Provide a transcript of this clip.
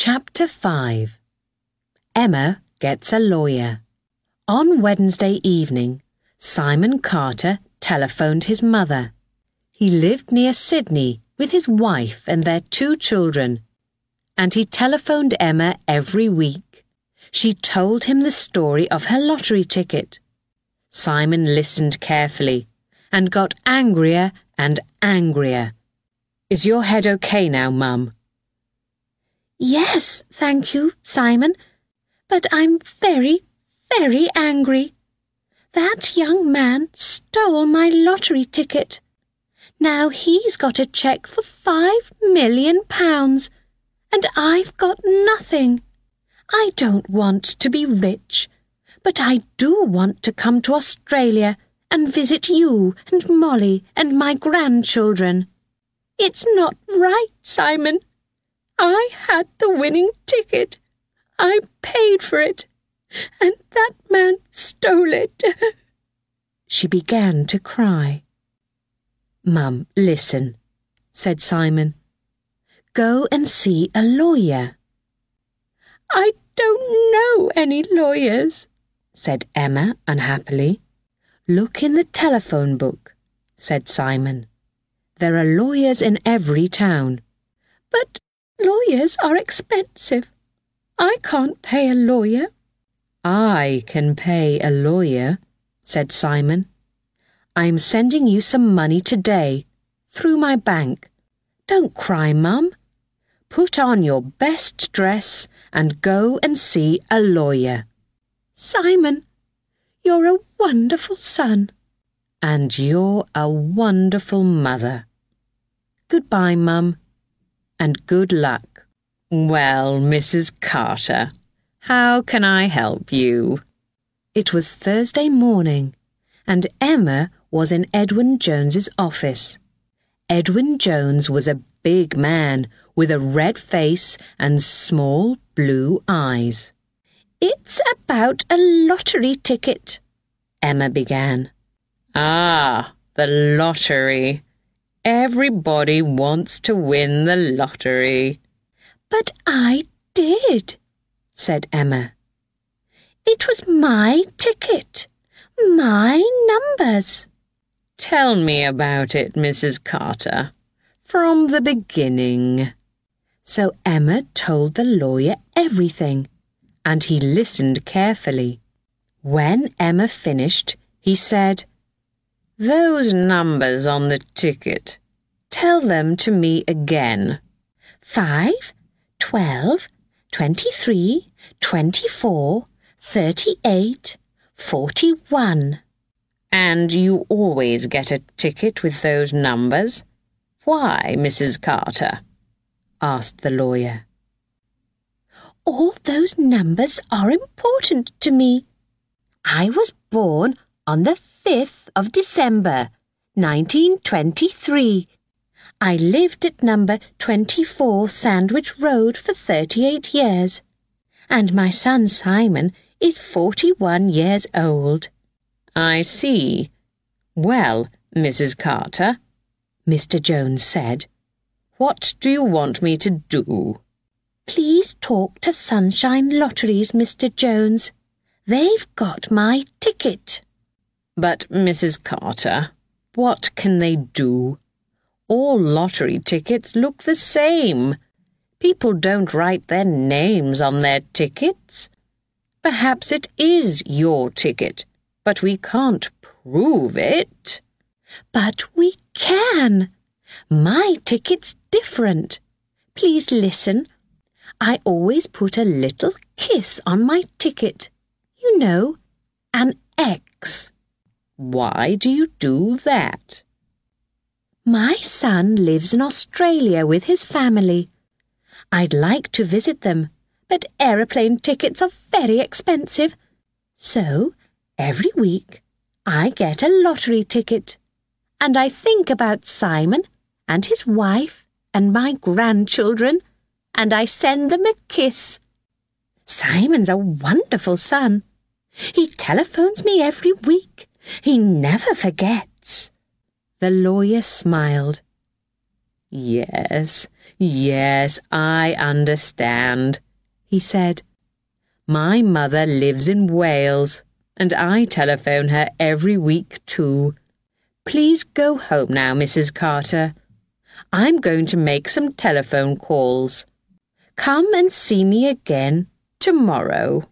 Chapter 5 Emma Gets a Lawyer. On Wednesday evening, Simon Carter telephoned his mother. He lived near Sydney with his wife and their two children, and he telephoned Emma every week. She told him the story of her lottery ticket. Simon listened carefully and got angrier and angrier. Is your head okay now, Mum? Yes, thank you, Simon, but I'm very, very angry. That young man stole my lottery ticket. Now he's got a cheque for five million pounds, and I've got nothing. I don't want to be rich, but I do want to come to Australia and visit you and Mollie and my grandchildren. It's not right, Simon. I had the winning ticket. I paid for it, and that man stole it. she began to cry. Mum, listen, said Simon. Go and see a lawyer. I don't know any lawyers, said Emma unhappily. Look in the telephone book, said Simon. There are lawyers in every town. But Lawyers are expensive. I can't pay a lawyer. I can pay a lawyer, said Simon. I'm sending you some money today, through my bank. Don't cry, Mum. Put on your best dress and go and see a lawyer. Simon, you're a wonderful son. And you're a wonderful mother. Goodbye, Mum and good luck. Well, Mrs. Carter, how can I help you? It was Thursday morning, and Emma was in Edwin Jones's office. Edwin Jones was a big man with a red face and small blue eyes. It's about a lottery ticket, Emma began. Ah, the lottery, Everybody wants to win the lottery. But I did, said Emma. It was my ticket, my numbers. Tell me about it, Mrs. Carter, from the beginning. So Emma told the lawyer everything, and he listened carefully. When Emma finished, he said, those numbers on the ticket. Tell them to me again. Five, twelve, twenty-three, twenty-four, thirty-eight, forty-one. And you always get a ticket with those numbers? Why, Mrs. Carter? asked the lawyer. All those numbers are important to me. I was born on the 5th of December, 1923. I lived at number 24 Sandwich Road for 38 years, and my son Simon is 41 years old. I see. Well, Mrs. Carter, Mr. Jones said, what do you want me to do? Please talk to Sunshine Lotteries, Mr. Jones. They've got my ticket. But, Mrs. Carter, what can they do? All lottery tickets look the same. People don't write their names on their tickets. Perhaps it is your ticket, but we can't prove it. But we can. My ticket's different. Please listen. I always put a little kiss on my ticket. You know, an X. Why do you do that? My son lives in Australia with his family. I'd like to visit them, but aeroplane tickets are very expensive. So, every week, I get a lottery ticket. And I think about Simon and his wife and my grandchildren, and I send them a kiss. Simon's a wonderful son. He telephones me every week he never forgets. The lawyer smiled. Yes, Yes, I understand, he said. My mother lives in Wales, and I telephone her every week too. Please go home now, Mrs. Carter. I'm going to make some telephone calls. Come and see me again tomorrow.